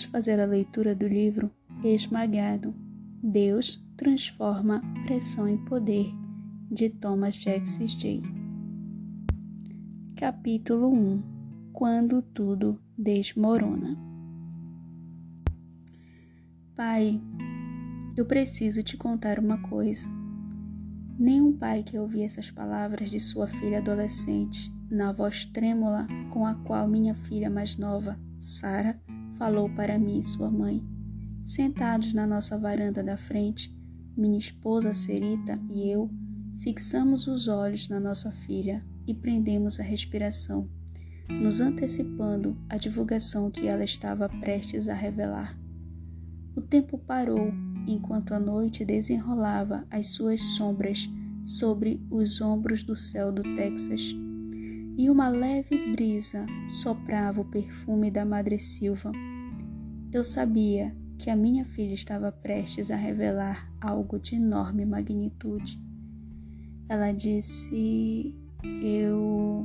Vamos fazer a leitura do livro Esmagado. Deus transforma pressão em poder, de Thomas Jackson J. Capítulo 1 Quando tudo desmorona. Pai, eu preciso te contar uma coisa. Nenhum pai que ouvir essas palavras de sua filha adolescente, na voz trêmula com a qual minha filha mais nova, Sara, falou para mim, sua mãe, sentados na nossa varanda da frente, minha esposa Serita e eu fixamos os olhos na nossa filha e prendemos a respiração, nos antecipando a divulgação que ela estava prestes a revelar. O tempo parou enquanto a noite desenrolava as suas sombras sobre os ombros do céu do Texas, e uma leve brisa soprava o perfume da madressilva. Eu sabia que a minha filha estava prestes a revelar algo de enorme magnitude. Ela disse: Eu.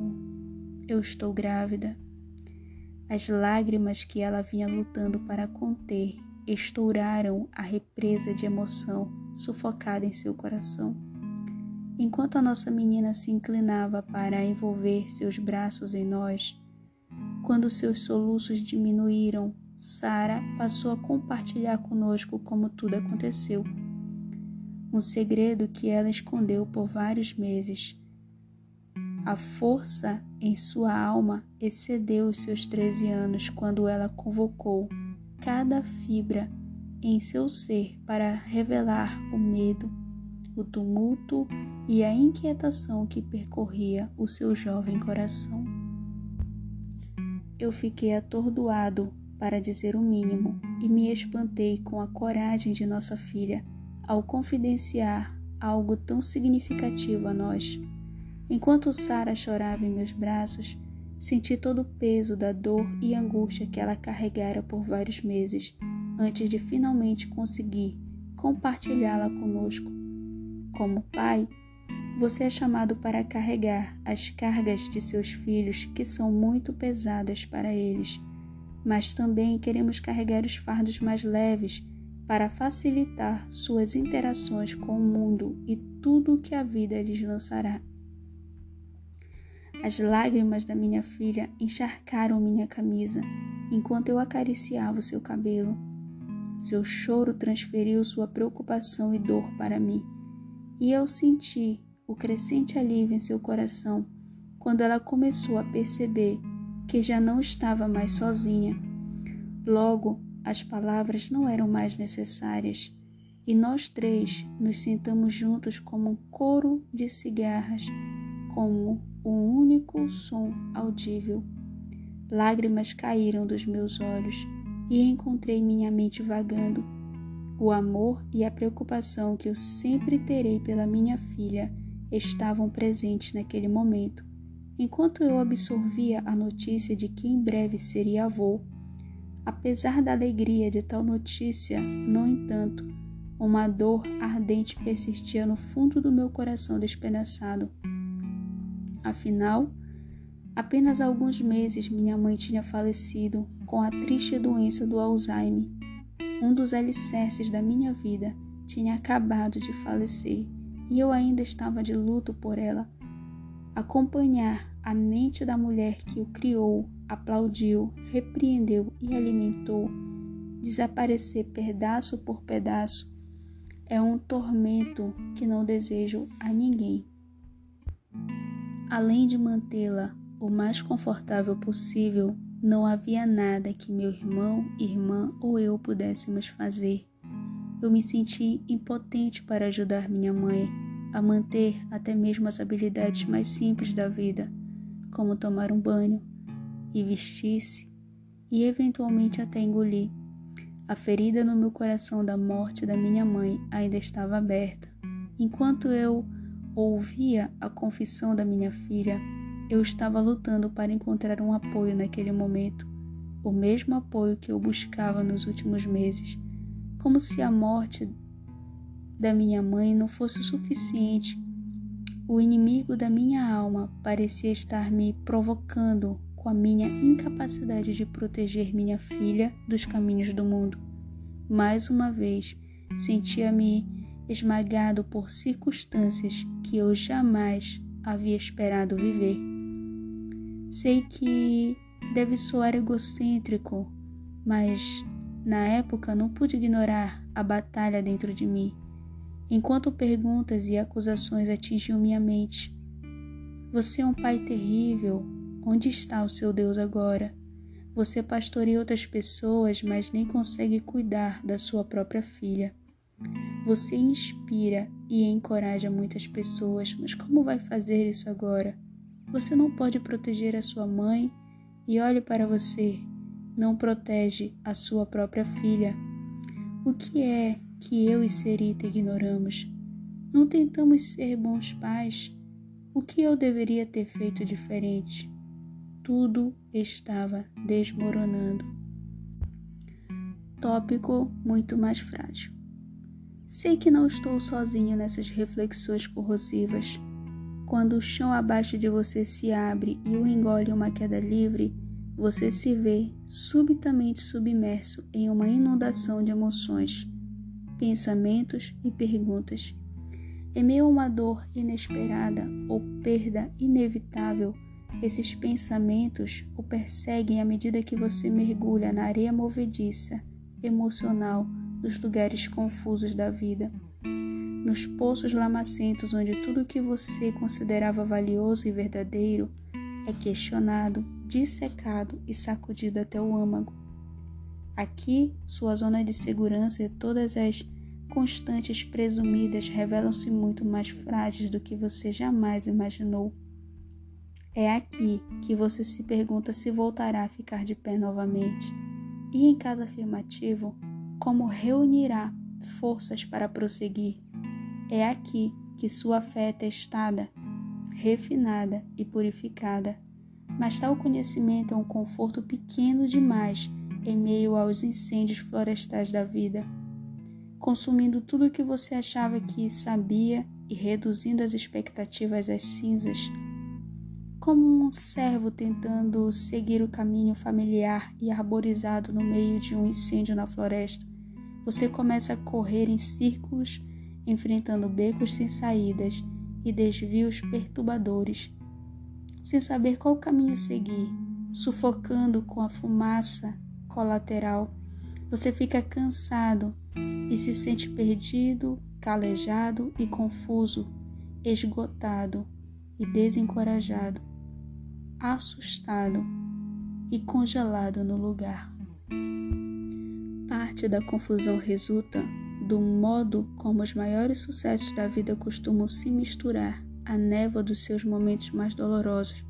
Eu estou grávida. As lágrimas que ela vinha lutando para conter estouraram a represa de emoção sufocada em seu coração. Enquanto a nossa menina se inclinava para envolver seus braços em nós, quando seus soluços diminuíram, Sara passou a compartilhar conosco como tudo aconteceu. Um segredo que ela escondeu por vários meses. A força em sua alma excedeu os seus 13 anos quando ela convocou cada fibra em seu ser para revelar o medo, o tumulto e a inquietação que percorria o seu jovem coração. Eu fiquei atordoado, para dizer o mínimo, e me espantei com a coragem de nossa filha ao confidenciar algo tão significativo a nós. Enquanto Sara chorava em meus braços, Senti todo o peso da dor e angústia que ela carregara por vários meses, antes de finalmente conseguir compartilhá-la conosco. Como pai, você é chamado para carregar as cargas de seus filhos que são muito pesadas para eles, mas também queremos carregar os fardos mais leves para facilitar suas interações com o mundo e tudo o que a vida lhes lançará. As lágrimas da minha filha encharcaram minha camisa enquanto eu acariciava seu cabelo. Seu choro transferiu sua preocupação e dor para mim, e eu senti o crescente alívio em seu coração quando ela começou a perceber que já não estava mais sozinha. Logo, as palavras não eram mais necessárias e nós três nos sentamos juntos como um coro de cigarras, como um único som audível. Lágrimas caíram dos meus olhos e encontrei minha mente vagando. O amor e a preocupação que eu sempre terei pela minha filha estavam presentes naquele momento. Enquanto eu absorvia a notícia de que em breve seria avô, apesar da alegria de tal notícia, no entanto, uma dor ardente persistia no fundo do meu coração despedaçado. Afinal, apenas alguns meses minha mãe tinha falecido com a triste doença do Alzheimer. Um dos alicerces da minha vida tinha acabado de falecer e eu ainda estava de luto por ela. Acompanhar a mente da mulher que o criou, aplaudiu, repreendeu e alimentou, desaparecer pedaço por pedaço, é um tormento que não desejo a ninguém. Além de mantê-la o mais confortável possível, não havia nada que meu irmão, irmã ou eu pudéssemos fazer. Eu me senti impotente para ajudar minha mãe a manter até mesmo as habilidades mais simples da vida, como tomar um banho e vestir-se, e eventualmente até engolir. A ferida no meu coração da morte da minha mãe ainda estava aberta, enquanto eu ouvia a confissão da minha filha, eu estava lutando para encontrar um apoio naquele momento, o mesmo apoio que eu buscava nos últimos meses, como se a morte da minha mãe não fosse o suficiente. O inimigo da minha alma parecia estar me provocando com a minha incapacidade de proteger minha filha dos caminhos do mundo. Mais uma vez, sentia-me esmagado por circunstâncias que eu jamais havia esperado viver. Sei que deve soar egocêntrico, mas na época não pude ignorar a batalha dentro de mim, enquanto perguntas e acusações atingiam minha mente. Você é um pai terrível. Onde está o seu Deus agora? Você pastoreia outras pessoas, mas nem consegue cuidar da sua própria filha. Você inspira e encoraja muitas pessoas, mas como vai fazer isso agora? Você não pode proteger a sua mãe e olhe para você, não protege a sua própria filha. O que é que eu e Serita ignoramos? Não tentamos ser bons pais? O que eu deveria ter feito diferente? Tudo estava desmoronando. Tópico muito mais frágil. Sei que não estou sozinho nessas reflexões corrosivas. Quando o chão abaixo de você se abre e o engole uma queda livre, você se vê subitamente submerso em uma inundação de emoções, pensamentos e perguntas. Em meio a uma dor inesperada ou perda inevitável, esses pensamentos o perseguem à medida que você mergulha na areia movediça, emocional, dos lugares confusos da vida, nos poços lamacentos onde tudo o que você considerava valioso e verdadeiro é questionado, dissecado e sacudido até o âmago. Aqui, sua zona de segurança e todas as constantes presumidas revelam-se muito mais frágeis do que você jamais imaginou. É aqui que você se pergunta se voltará a ficar de pé novamente. E em caso afirmativo, como reunirá forças para prosseguir? É aqui que sua fé é testada refinada e purificada, mas tal conhecimento é um conforto pequeno demais em meio aos incêndios florestais da vida, consumindo tudo o que você achava que sabia e reduzindo as expectativas às cinzas. Como um servo tentando seguir o caminho familiar e arborizado no meio de um incêndio na floresta, você começa a correr em círculos, enfrentando becos sem saídas e desvios perturbadores, sem saber qual caminho seguir, sufocando com a fumaça colateral. Você fica cansado e se sente perdido, calejado e confuso, esgotado e desencorajado, assustado e congelado no lugar. Parte da confusão resulta do modo como os maiores sucessos da vida costumam se misturar à névoa dos seus momentos mais dolorosos,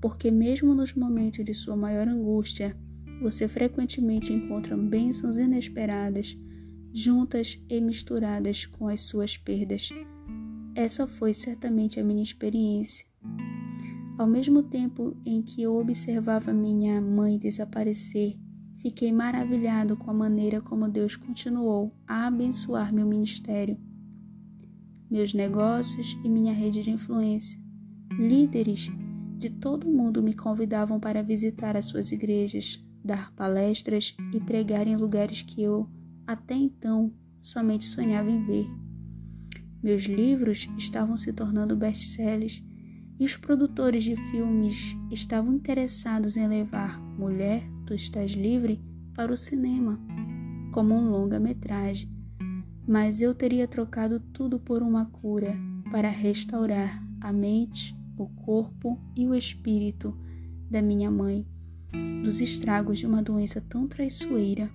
porque mesmo nos momentos de sua maior angústia, você frequentemente encontra bênçãos inesperadas, juntas e misturadas com as suas perdas. Essa foi certamente a minha experiência. Ao mesmo tempo em que eu observava minha mãe desaparecer Fiquei maravilhado com a maneira como Deus continuou a abençoar meu ministério, meus negócios e minha rede de influência. Líderes de todo o mundo me convidavam para visitar as suas igrejas, dar palestras e pregar em lugares que eu, até então, somente sonhava em ver. Meus livros estavam se tornando best-sellers e os produtores de filmes estavam interessados em levar Mulher, Tu Estás Livre para o cinema, como um longa-metragem. Mas eu teria trocado tudo por uma cura para restaurar a mente, o corpo e o espírito da minha mãe, dos estragos de uma doença tão traiçoeira.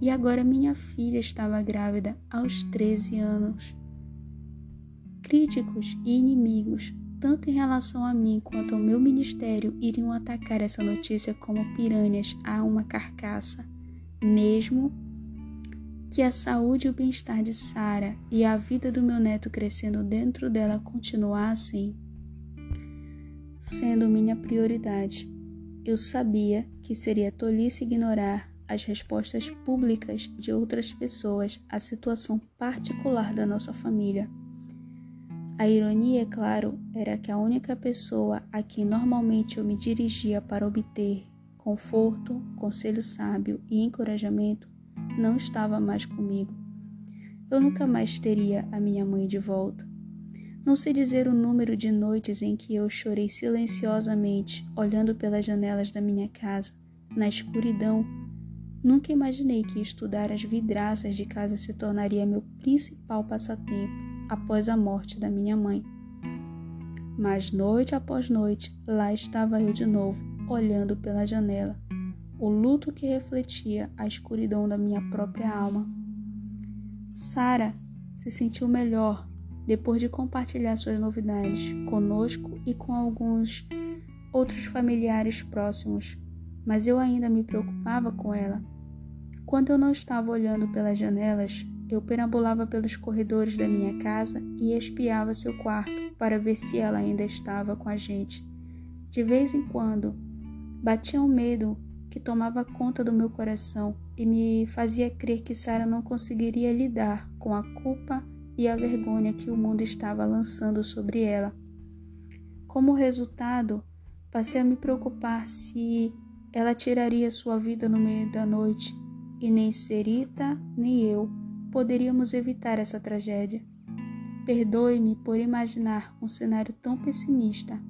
E agora minha filha estava grávida aos 13 anos. Críticos e inimigos tanto em relação a mim quanto ao meu ministério, iriam atacar essa notícia como piranhas a uma carcaça, mesmo que a saúde e o bem-estar de Sara e a vida do meu neto crescendo dentro dela continuassem sendo minha prioridade. Eu sabia que seria tolice ignorar as respostas públicas de outras pessoas à situação particular da nossa família. A ironia, é claro, era que a única pessoa a quem normalmente eu me dirigia para obter conforto, conselho sábio e encorajamento não estava mais comigo. Eu nunca mais teria a minha mãe de volta. Não sei dizer o número de noites em que eu chorei silenciosamente, olhando pelas janelas da minha casa, na escuridão. Nunca imaginei que estudar as vidraças de casa se tornaria meu principal passatempo após a morte da minha mãe. Mas noite após noite, lá estava eu de novo, olhando pela janela, o luto que refletia a escuridão da minha própria alma. Sara se sentiu melhor depois de compartilhar suas novidades conosco e com alguns outros familiares próximos, mas eu ainda me preocupava com ela. Quando eu não estava olhando pelas janelas, eu perambulava pelos corredores da minha casa e espiava seu quarto para ver se ela ainda estava com a gente. De vez em quando, batia um medo que tomava conta do meu coração e me fazia crer que Sara não conseguiria lidar com a culpa e a vergonha que o mundo estava lançando sobre ela. Como resultado, passei a me preocupar se ela tiraria sua vida no meio da noite, e nem Serita nem eu poderíamos evitar essa tragédia. Perdoe-me por imaginar um cenário tão pessimista.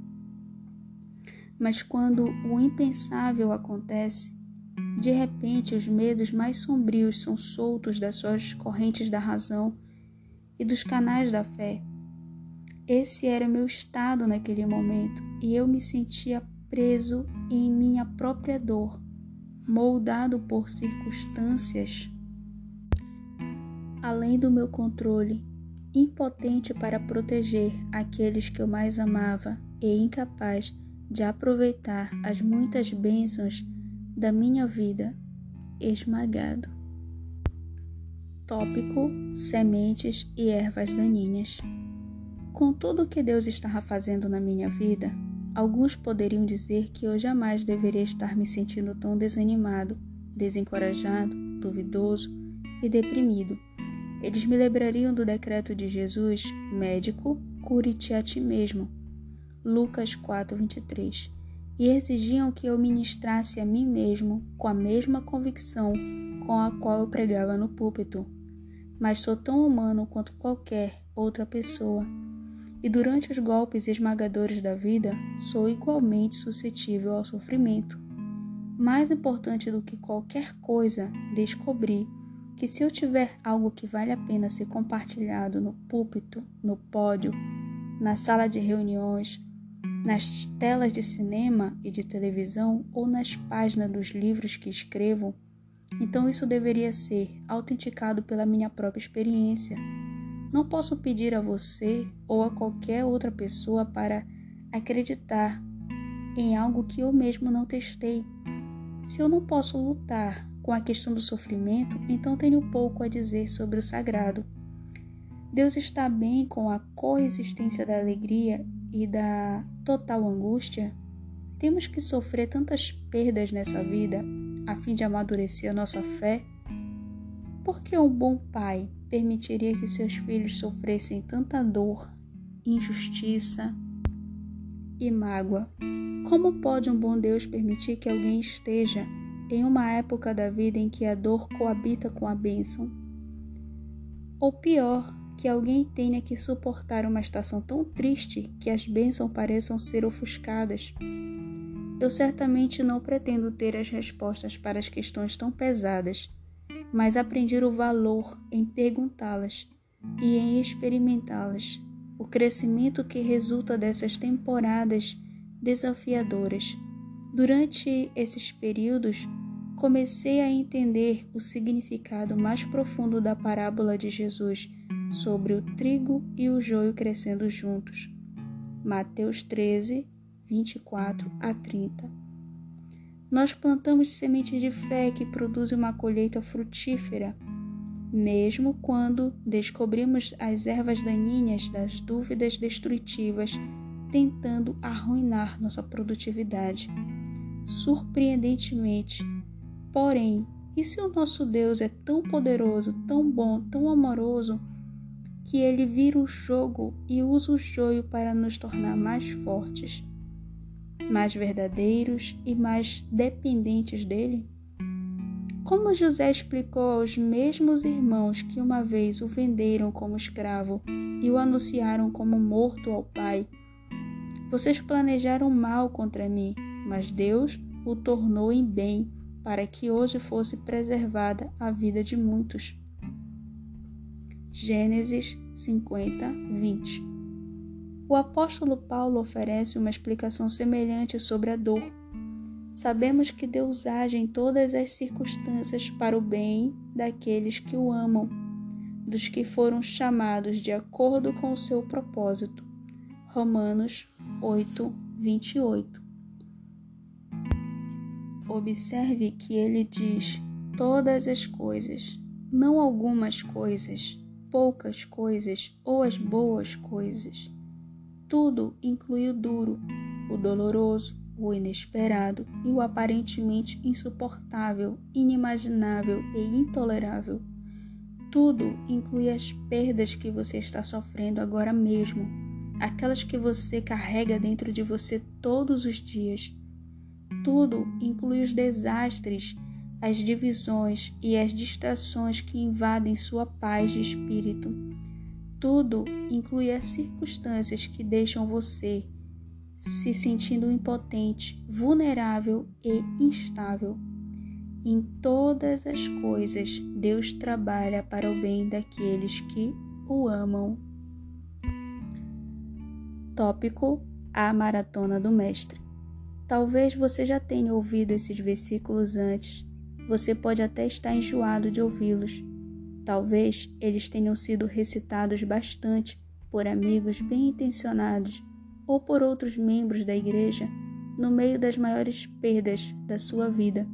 Mas quando o impensável acontece, de repente os medos mais sombrios são soltos das suas correntes da razão e dos canais da fé. Esse era o meu estado naquele momento e eu me sentia preso em minha própria dor, moldado por circunstâncias além do meu controle, impotente para proteger aqueles que eu mais amava e incapaz de aproveitar as muitas bênçãos da minha vida, esmagado. Tópico: sementes e ervas daninhas. Com tudo o que Deus estava fazendo na minha vida, alguns poderiam dizer que eu jamais deveria estar me sentindo tão desanimado, desencorajado, duvidoso e deprimido. Eles me lembrariam do decreto de Jesus, médico, cure-te a ti mesmo. Lucas 4:23. E exigiam que eu ministrasse a mim mesmo com a mesma convicção com a qual eu pregava no púlpito mas sou tão humano quanto qualquer outra pessoa. E durante os golpes esmagadores da vida, sou igualmente suscetível ao sofrimento. Mais importante do que qualquer coisa, descobri que se eu tiver algo que vale a pena ser compartilhado no púlpito, no pódio, na sala de reuniões, nas telas de cinema e de televisão ou nas páginas dos livros que escrevo, então isso deveria ser autenticado pela minha própria experiência. Não posso pedir a você ou a qualquer outra pessoa para acreditar em algo que eu mesmo não testei. Se eu não posso lutar com a questão do sofrimento, então tenho pouco a dizer sobre o sagrado. Deus está bem com a coexistência da alegria e da total angústia? Temos que sofrer tantas perdas nessa vida a fim de amadurecer a nossa fé? Por que um bom pai permitiria que seus filhos sofressem tanta dor, injustiça e mágoa? Como pode um bom Deus permitir que alguém esteja em uma época da vida em que a dor coabita com a bênção? Ou pior, que alguém tenha que suportar uma estação tão triste que as bênçãos pareçam ser ofuscadas eu certamente não pretendo ter as respostas para as questões tão pesadas, mas aprendi o valor em perguntá-las e em experimentá-las, o crescimento que resulta dessas temporadas desafiadoras. Durante esses períodos, comecei a entender o significado mais profundo da parábola de Jesus sobre o trigo e o joio crescendo juntos. Mateus 13, 24 a 30. Nós plantamos sementes de fé que produzem uma colheita frutífera, mesmo quando descobrimos as ervas daninhas das dúvidas destrutivas tentando arruinar nossa produtividade. Surpreendentemente, porém, e se o nosso Deus é tão poderoso, tão bom, tão amoroso, que ele vira o jogo e usa o joio para nos tornar mais fortes, mais verdadeiros e mais dependentes dele? Como José explicou aos mesmos irmãos que uma vez o venderam como escravo e o anunciaram como morto ao pai, vocês planejaram mal contra mim, mas Deus o tornou em bem para que hoje fosse preservada a vida de muitos. Gênesis 50, 20. O apóstolo Paulo oferece uma explicação semelhante sobre a dor. Sabemos que Deus age em todas as circunstâncias para o bem daqueles que o amam, dos que foram chamados de acordo com o seu propósito. Romanos 8, 28. Observe que ele diz todas as coisas, não algumas coisas poucas coisas ou as boas coisas. Tudo inclui o duro, o doloroso, o inesperado e o aparentemente insuportável, inimaginável e intolerável. Tudo inclui as perdas que você está sofrendo agora mesmo, aquelas que você carrega dentro de você todos os dias. Tudo inclui os desastres as divisões e as distrações que invadem sua paz de espírito. Tudo inclui as circunstâncias que deixam você se sentindo impotente, vulnerável e instável. Em todas as coisas, Deus trabalha para o bem daqueles que o amam. Tópico: A Maratona do Mestre. Talvez você já tenha ouvido esses versículos antes você pode até estar enjoado de ouvi-los. Talvez eles tenham sido recitados bastante por amigos bem intencionados ou por outros membros da igreja no meio das maiores perdas da sua vida.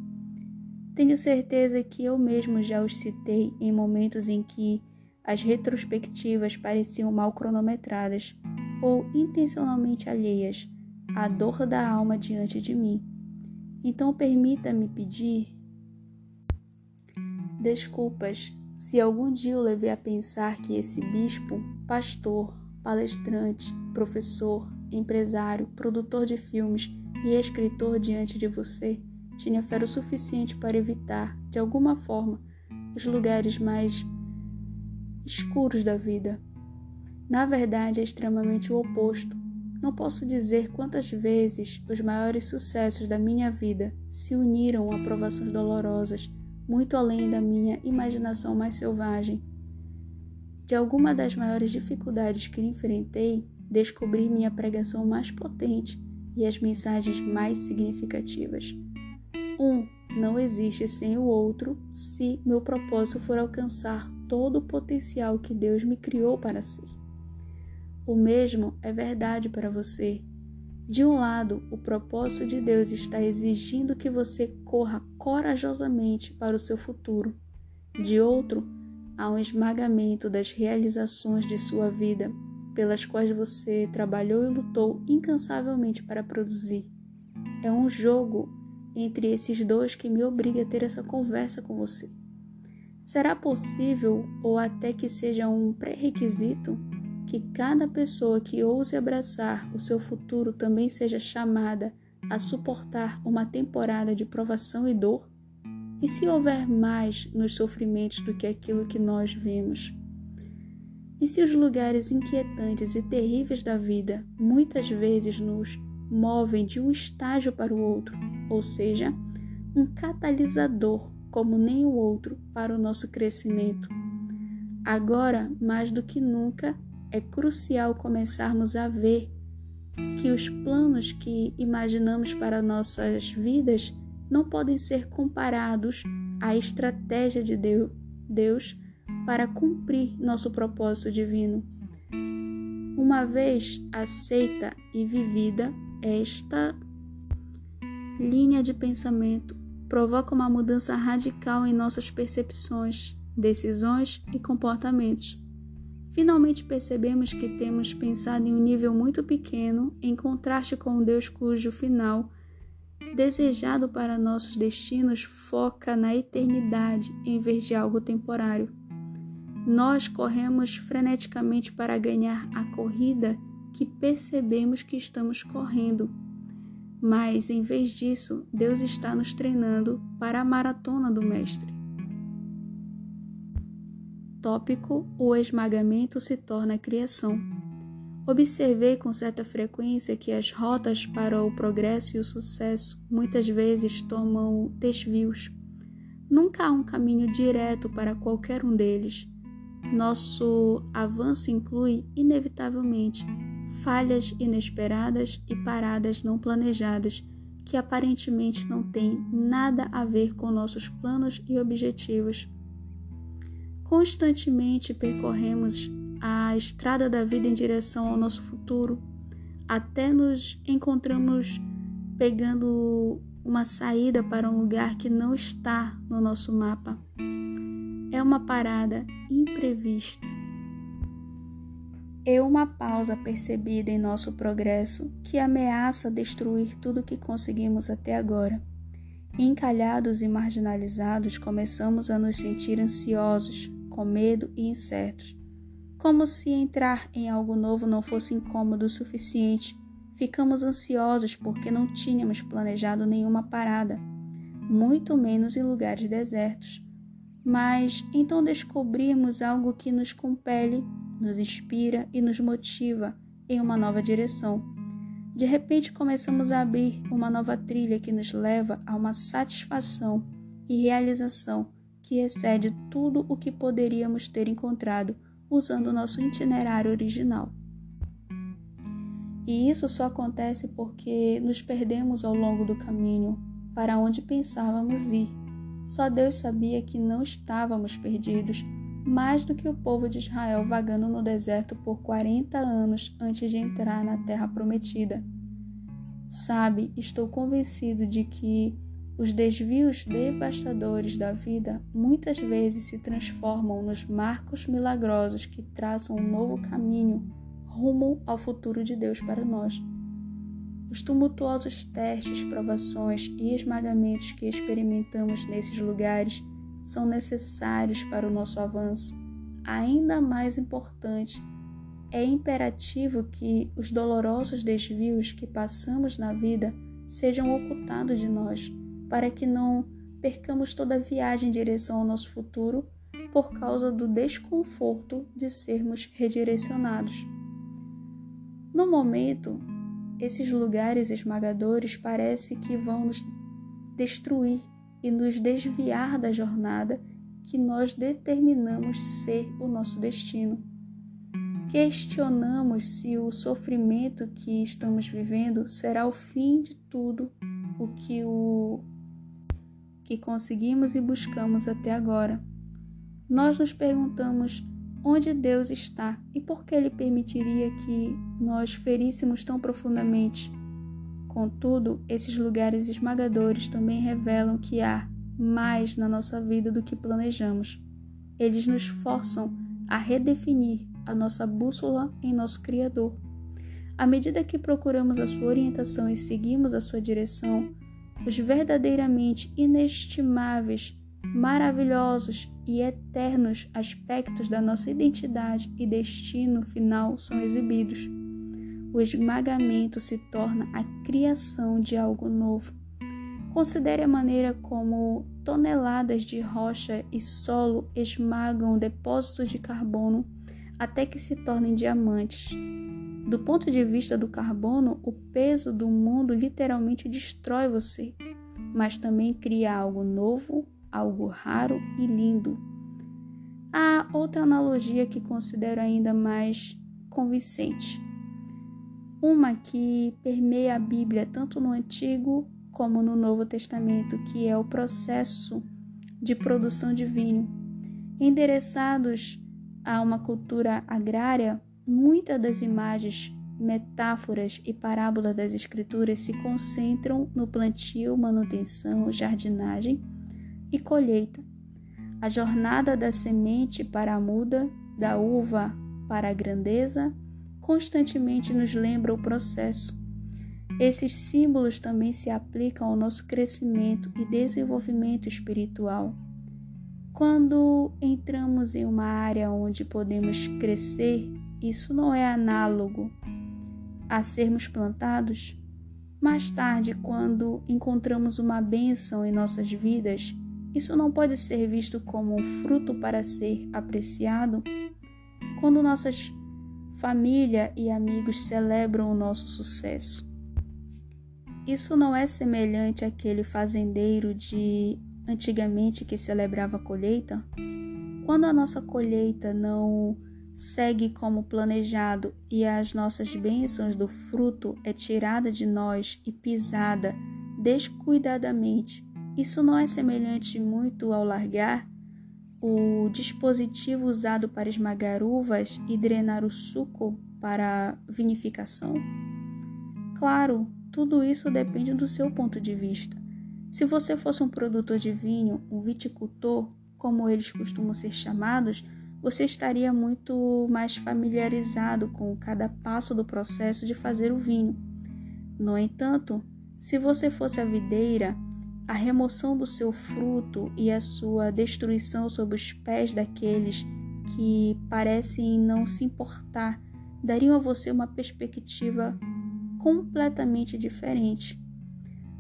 Tenho certeza que eu mesmo já os citei em momentos em que as retrospectivas pareciam mal cronometradas ou intencionalmente alheias à dor da alma diante de mim. Então permita-me pedir Desculpas se algum dia eu levei a pensar que esse bispo, pastor, palestrante, professor, empresário, produtor de filmes e escritor diante de você tinha fé o suficiente para evitar, de alguma forma, os lugares mais escuros da vida. Na verdade, é extremamente o oposto. Não posso dizer quantas vezes os maiores sucessos da minha vida se uniram a provações dolorosas muito além da minha imaginação mais selvagem. De alguma das maiores dificuldades que enfrentei, descobri minha pregação mais potente e as mensagens mais significativas. Um não existe sem o outro se meu propósito for alcançar todo o potencial que Deus me criou para ser. O mesmo é verdade para você de um lado, o propósito de Deus está exigindo que você corra corajosamente para o seu futuro. De outro, há um esmagamento das realizações de sua vida, pelas quais você trabalhou e lutou incansavelmente para produzir. É um jogo entre esses dois que me obriga a ter essa conversa com você. Será possível, ou até que seja um pré-requisito, que cada pessoa que ouse abraçar o seu futuro também seja chamada a suportar uma temporada de provação e dor? E se houver mais nos sofrimentos do que aquilo que nós vemos? E se os lugares inquietantes e terríveis da vida muitas vezes nos movem de um estágio para o outro, ou seja, um catalisador como o outro para o nosso crescimento? Agora, mais do que nunca, é crucial começarmos a ver que os planos que imaginamos para nossas vidas não podem ser comparados à estratégia de Deus para cumprir nosso propósito divino. Uma vez aceita e vivida, esta linha de pensamento provoca uma mudança radical em nossas percepções, decisões e comportamentos finalmente percebemos que temos pensado em um nível muito pequeno, em contraste com um Deus cujo final desejado para nossos destinos foca na eternidade em vez de algo temporário. Nós corremos freneticamente para ganhar a corrida que percebemos que estamos correndo. Mas, em vez disso, Deus está nos treinando para a maratona do Mestre. Tópico: O esmagamento se torna criação. Observei com certa frequência que as rotas para o progresso e o sucesso muitas vezes tomam desvios. Nunca há um caminho direto para qualquer um deles. Nosso avanço inclui, inevitavelmente, falhas inesperadas e paradas não planejadas que aparentemente não têm nada a ver com nossos planos e objetivos. Constantemente percorremos a estrada da vida em direção ao nosso futuro, até nos encontramos pegando uma saída para um lugar que não está no nosso mapa. É uma parada imprevista. É uma pausa percebida em nosso progresso que ameaça destruir tudo que conseguimos até agora. Encalhados e marginalizados, começamos a nos sentir ansiosos, com medo e incertos. Como se entrar em algo novo não fosse incômodo o suficiente Ficamos ansiosos porque não tínhamos planejado nenhuma parada, muito menos em lugares desertos. Mas então descobrimos algo que nos compele, nos inspira e nos motiva em uma nova direção. De repente começamos a abrir uma nova trilha que nos leva a uma satisfação e realização que excede tudo o que poderíamos ter encontrado usando o nosso itinerário original. E isso só acontece porque nos perdemos ao longo do caminho para onde pensávamos ir. Só Deus sabia que não estávamos perdidos, mais do que o povo de Israel vagando no deserto por 40 anos antes de entrar na terra prometida. Sabe, estou convencido de que os desvios devastadores da vida muitas vezes se transformam nos marcos milagrosos que traçam um novo caminho rumo ao futuro de Deus para nós. Os tumultuosos testes, provações e esmagamentos que experimentamos nesses lugares são necessários para o nosso avanço. Ainda mais importante, é imperativo que os dolorosos desvios que passamos na vida sejam ocultados de nós, para que não percamos toda a viagem em direção ao nosso futuro por causa do desconforto de sermos redirecionados. No momento, esses lugares esmagadores parece que vão nos destruir e nos desviar da jornada que nós determinamos ser o nosso destino. Questionamos se o sofrimento que estamos vivendo será o fim de tudo o que o que conseguimos e buscamos até agora. Nós nos perguntamos onde Deus está e por que Ele permitiria que nós feríssemos tão profundamente. Contudo, esses lugares esmagadores também revelam que há mais na nossa vida do que planejamos. Eles nos forçam a redefinir a nossa bússola em nosso Criador. À medida que procuramos a sua orientação e seguimos a sua direção, os verdadeiramente inestimáveis maravilhosos e eternos aspectos da nossa identidade e destino final são exibidos. O esmagamento se torna a criação de algo novo. Considere a maneira como toneladas de rocha e solo esmagam o depósito de carbono até que se tornem diamantes. Do ponto de vista do carbono, o peso do mundo literalmente destrói você, mas também cria algo novo algo raro e lindo. Há outra analogia que considero ainda mais convincente. Uma que permeia a Bíblia tanto no Antigo como no Novo Testamento, que é o processo de produção de vinho. Endereçados a uma cultura agrária, muitas das imagens, metáforas e parábolas das Escrituras se concentram no plantio, manutenção, jardinagem e colheita. A jornada da semente para a muda, da uva para a grandeza, constantemente nos lembra o processo. Esses símbolos também se aplicam ao nosso crescimento e desenvolvimento espiritual. Quando entramos em uma área onde podemos crescer, isso não é análogo a sermos plantados? Mais tarde, quando encontramos uma bênção em nossas vidas, isso não pode ser visto como um fruto para ser apreciado? Quando nossas família e amigos celebram o nosso sucesso. Isso não é semelhante àquele fazendeiro de antigamente que celebrava a colheita? Quando a nossa colheita não segue como planejado e as nossas bênçãos do fruto é tirada de nós e pisada descuidadamente, isso não é semelhante muito ao largar o dispositivo usado para esmagar uvas e drenar o suco para vinificação? Claro, tudo isso depende do seu ponto de vista. Se você fosse um produtor de vinho, um viticultor, como eles costumam ser chamados, você estaria muito mais familiarizado com cada passo do processo de fazer o vinho. No entanto, se você fosse a videira, a remoção do seu fruto e a sua destruição sob os pés daqueles que parecem não se importar dariam a você uma perspectiva completamente diferente.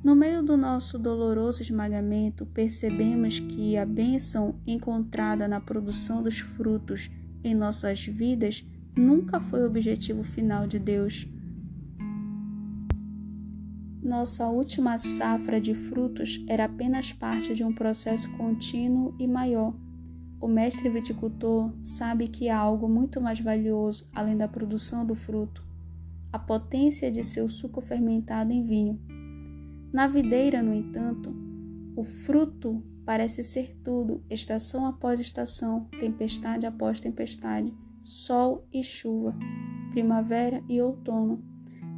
No meio do nosso doloroso esmagamento, percebemos que a bênção encontrada na produção dos frutos em nossas vidas nunca foi o objetivo final de Deus nossa última safra de frutos era apenas parte de um processo contínuo e maior. O mestre viticultor sabe que há algo muito mais valioso além da produção do fruto, a potência de seu suco fermentado em vinho. Na videira, no entanto, o fruto parece ser tudo, estação após estação, tempestade após tempestade, sol e chuva, primavera e outono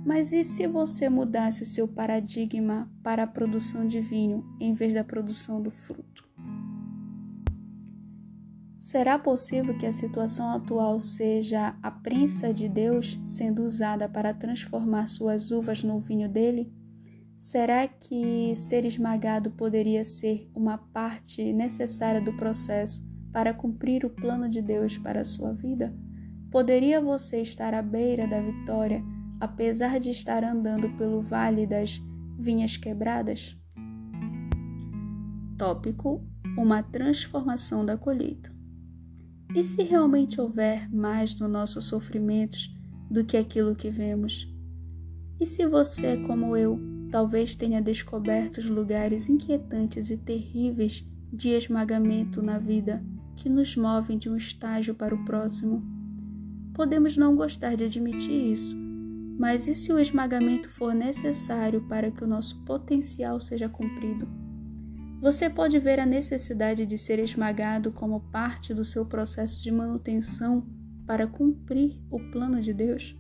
mas e se você mudasse seu paradigma para a produção de vinho em vez da produção do fruto? Será possível que a situação atual seja a prensa de Deus sendo usada para transformar suas uvas no vinho dele? Será que ser esmagado poderia ser uma parte necessária do processo para cumprir o plano de Deus para a sua vida? Poderia você estar à beira da vitória? apesar de estar andando pelo vale das vinhas quebradas? Tópico: Uma transformação da colheita. E se realmente houver mais no nossos sofrimentos do que aquilo que vemos? E se você, como eu, talvez tenha descoberto os lugares inquietantes e terríveis de esmagamento na vida que nos movem de um estágio para o próximo? Podemos não gostar de admitir isso, mas e se o esmagamento for necessário para que o nosso potencial seja cumprido? Você pode ver a necessidade de ser esmagado como parte do seu processo de manutenção para cumprir o plano de Deus?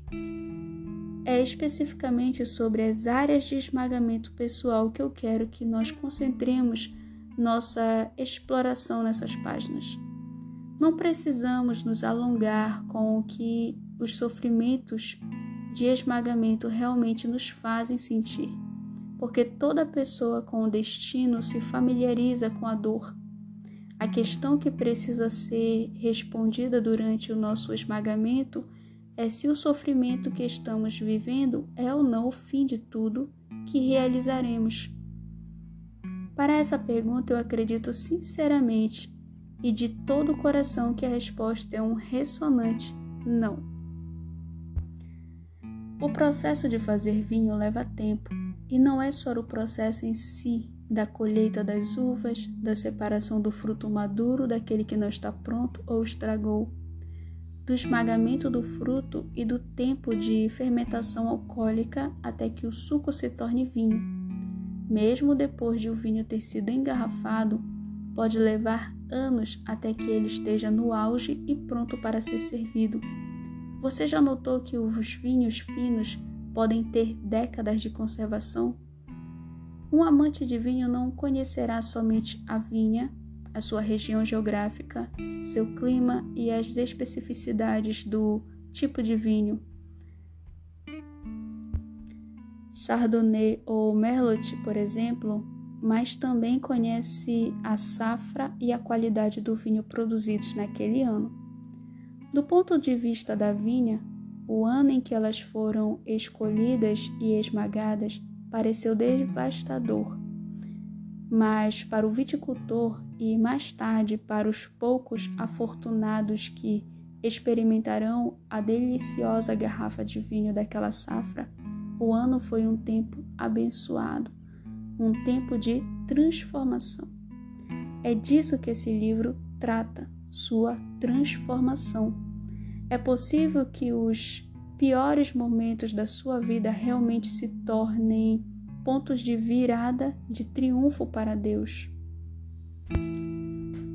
É especificamente sobre as áreas de esmagamento pessoal que eu quero que nós concentremos nossa exploração nessas páginas. Não precisamos nos alongar com o que os sofrimentos de esmagamento realmente nos fazem sentir, porque toda pessoa com o destino se familiariza com a dor. A questão que precisa ser respondida durante o nosso esmagamento é se o sofrimento que estamos vivendo é ou não o fim de tudo que realizaremos. Para essa pergunta, eu acredito sinceramente e de todo o coração que a resposta é um ressonante não. O processo de fazer vinho leva tempo e não é só o processo em si da colheita das uvas, da separação do fruto maduro daquele que não está pronto ou estragou, do esmagamento do fruto e do tempo de fermentação alcoólica até que o suco se torne vinho. Mesmo depois de o vinho ter sido engarrafado, pode levar anos até que ele esteja no auge e pronto para ser servido. Você já notou que os vinhos finos podem ter décadas de conservação? Um amante de vinho não conhecerá somente a vinha, a sua região geográfica, seu clima e as especificidades do tipo de vinho. Chardonnay ou Merlot, por exemplo, mas também conhece a safra e a qualidade do vinho produzidos naquele ano. Do ponto de vista da vinha, o ano em que elas foram escolhidas e esmagadas pareceu devastador. Mas para o viticultor e mais tarde para os poucos afortunados que experimentarão a deliciosa garrafa de vinho daquela safra, o ano foi um tempo abençoado, um tempo de transformação. É disso que esse livro trata, sua transformação. É possível que os piores momentos da sua vida realmente se tornem pontos de virada de triunfo para Deus.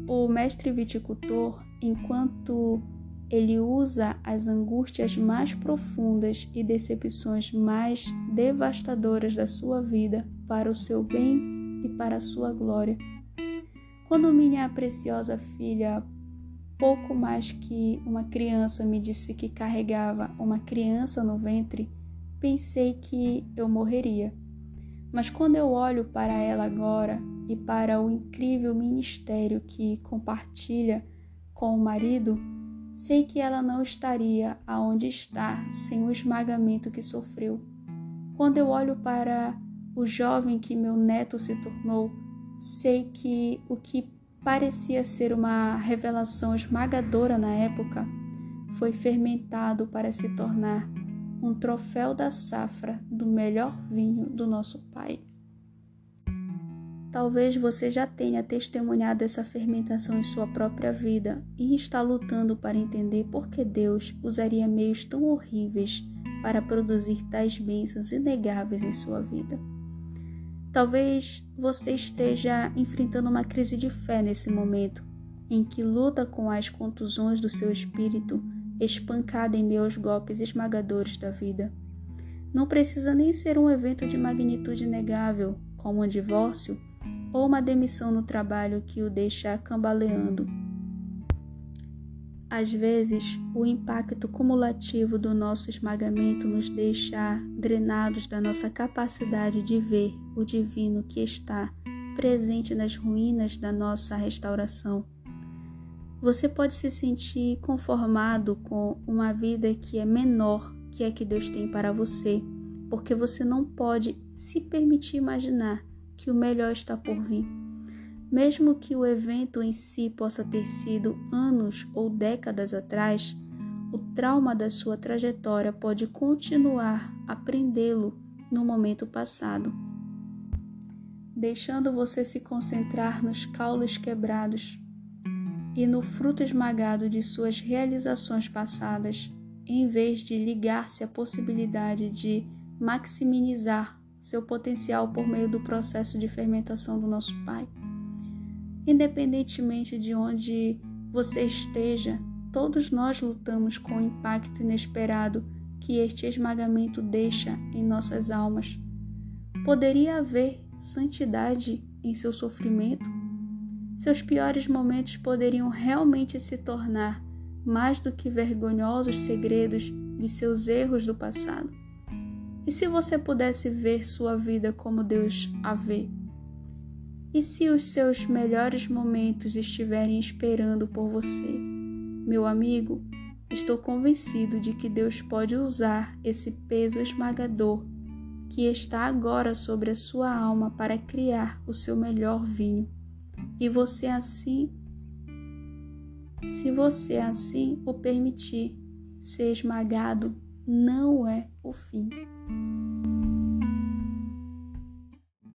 O mestre viticultor, enquanto ele usa as angústias mais profundas e decepções mais devastadoras da sua vida para o seu bem e para a sua glória. Quando minha preciosa filha, pouco mais que uma criança, me disse que carregava uma criança no ventre, pensei que eu morreria. Mas quando eu olho para ela agora e para o incrível ministério que compartilha com o marido, sei que ela não estaria aonde está sem o esmagamento que sofreu. Quando eu olho para o jovem que meu neto se tornou, sei que o que parecia ser uma revelação esmagadora na época foi fermentado para se tornar um troféu da safra do melhor vinho do nosso Pai. Talvez você já tenha testemunhado essa fermentação em sua própria vida e está lutando para entender por que Deus usaria meios tão horríveis para produzir tais bênçãos inegáveis em sua vida. Talvez você esteja enfrentando uma crise de fé nesse momento, em que luta com as contusões do seu espírito espancada em meio aos golpes esmagadores da vida. Não precisa nem ser um evento de magnitude negável, como um divórcio ou uma demissão no trabalho que o deixa cambaleando. Às vezes, o impacto cumulativo do nosso esmagamento nos deixa drenados da nossa capacidade de ver o divino que está presente nas ruínas da nossa restauração. Você pode se sentir conformado com uma vida que é menor que a que Deus tem para você, porque você não pode se permitir imaginar que o melhor está por vir. Mesmo que o evento em si possa ter sido anos ou décadas atrás, o trauma da sua trajetória pode continuar a prendê-lo no momento passado, deixando você se concentrar nos caules quebrados e no fruto esmagado de suas realizações passadas, em vez de ligar-se à possibilidade de maximizar seu potencial por meio do processo de fermentação do nosso Pai. Independentemente de onde você esteja, todos nós lutamos com o impacto inesperado que este esmagamento deixa em nossas almas. Poderia haver santidade em seu sofrimento? Seus piores momentos poderiam realmente se tornar mais do que vergonhosos segredos de seus erros do passado? E se você pudesse ver sua vida como Deus a vê? E se os seus melhores momentos estiverem esperando por você? Meu amigo, estou convencido de que Deus pode usar esse peso esmagador que está agora sobre a sua alma para criar o seu melhor vinho. E você assim, se você assim o permitir ser esmagado, não é o fim.